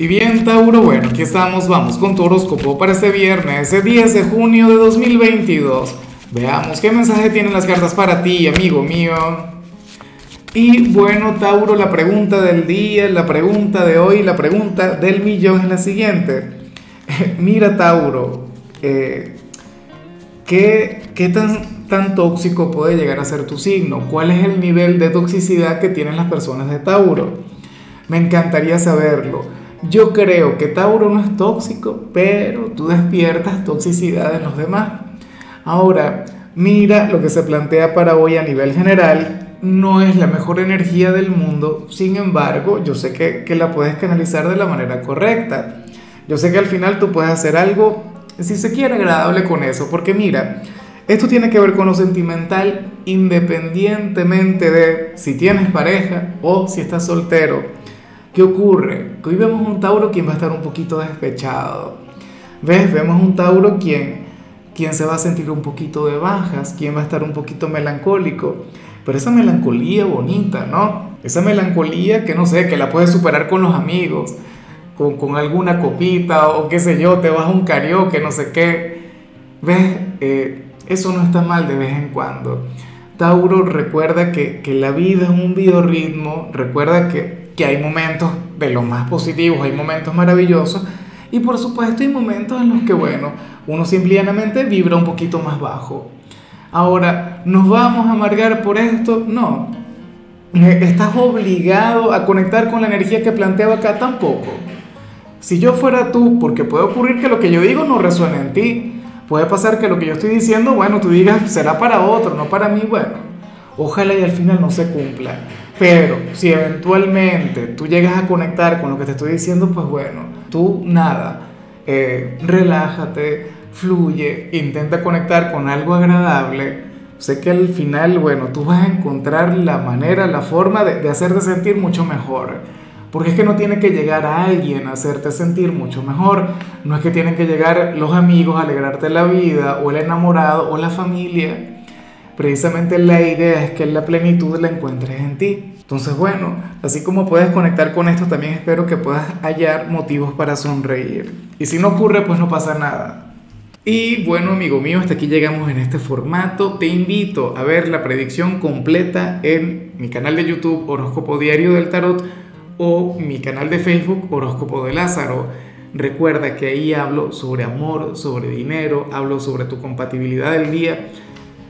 Y bien, Tauro, bueno, aquí estamos, vamos con tu horóscopo para este viernes, ese 10 de junio de 2022. Veamos qué mensaje tienen las cartas para ti, amigo mío. Y bueno, Tauro, la pregunta del día, la pregunta de hoy, la pregunta del millón es la siguiente. Mira, Tauro, eh, ¿qué, qué tan, tan tóxico puede llegar a ser tu signo? ¿Cuál es el nivel de toxicidad que tienen las personas de Tauro? Me encantaría saberlo. Yo creo que Tauro no es tóxico, pero tú despiertas toxicidad en los demás. Ahora, mira lo que se plantea para hoy a nivel general. No es la mejor energía del mundo, sin embargo, yo sé que, que la puedes canalizar de la manera correcta. Yo sé que al final tú puedes hacer algo, si se quiere, agradable con eso, porque mira, esto tiene que ver con lo sentimental independientemente de si tienes pareja o si estás soltero ¿Qué ocurre? Que hoy vemos un Tauro quien va a estar un poquito despechado. ¿Ves? Vemos un Tauro quien, quien se va a sentir un poquito de bajas, quien va a estar un poquito melancólico. Pero esa melancolía bonita, ¿no? Esa melancolía que no sé, que la puedes superar con los amigos, con, con alguna copita o qué sé yo, te vas a un karaoke, no sé qué. ¿Ves? Eh, eso no está mal de vez en cuando. Tauro recuerda que, que la vida es un biorritmo, recuerda que que hay momentos de los más positivos, hay momentos maravillosos y por supuesto hay momentos en los que, bueno, uno simplemente vibra un poquito más bajo. Ahora, ¿nos vamos a amargar por esto? No. ¿Estás obligado a conectar con la energía que planteaba acá? Tampoco. Si yo fuera tú, porque puede ocurrir que lo que yo digo no resuene en ti, puede pasar que lo que yo estoy diciendo, bueno, tú digas, será para otro, no para mí, bueno, ojalá y al final no se cumpla. Pero si eventualmente tú llegas a conectar con lo que te estoy diciendo, pues bueno, tú nada, eh, relájate, fluye, intenta conectar con algo agradable. Sé que al final, bueno, tú vas a encontrar la manera, la forma de, de hacerte sentir mucho mejor. Porque es que no tiene que llegar a alguien a hacerte sentir mucho mejor. No es que tienen que llegar los amigos a alegrarte la vida, o el enamorado, o la familia precisamente la idea es que la plenitud la encuentres en ti. Entonces, bueno, así como puedes conectar con esto, también espero que puedas hallar motivos para sonreír. Y si no ocurre, pues no pasa nada. Y bueno, amigo mío, hasta aquí llegamos en este formato. Te invito a ver la predicción completa en mi canal de YouTube Horóscopo Diario del Tarot o mi canal de Facebook Horóscopo de Lázaro. Recuerda que ahí hablo sobre amor, sobre dinero, hablo sobre tu compatibilidad del día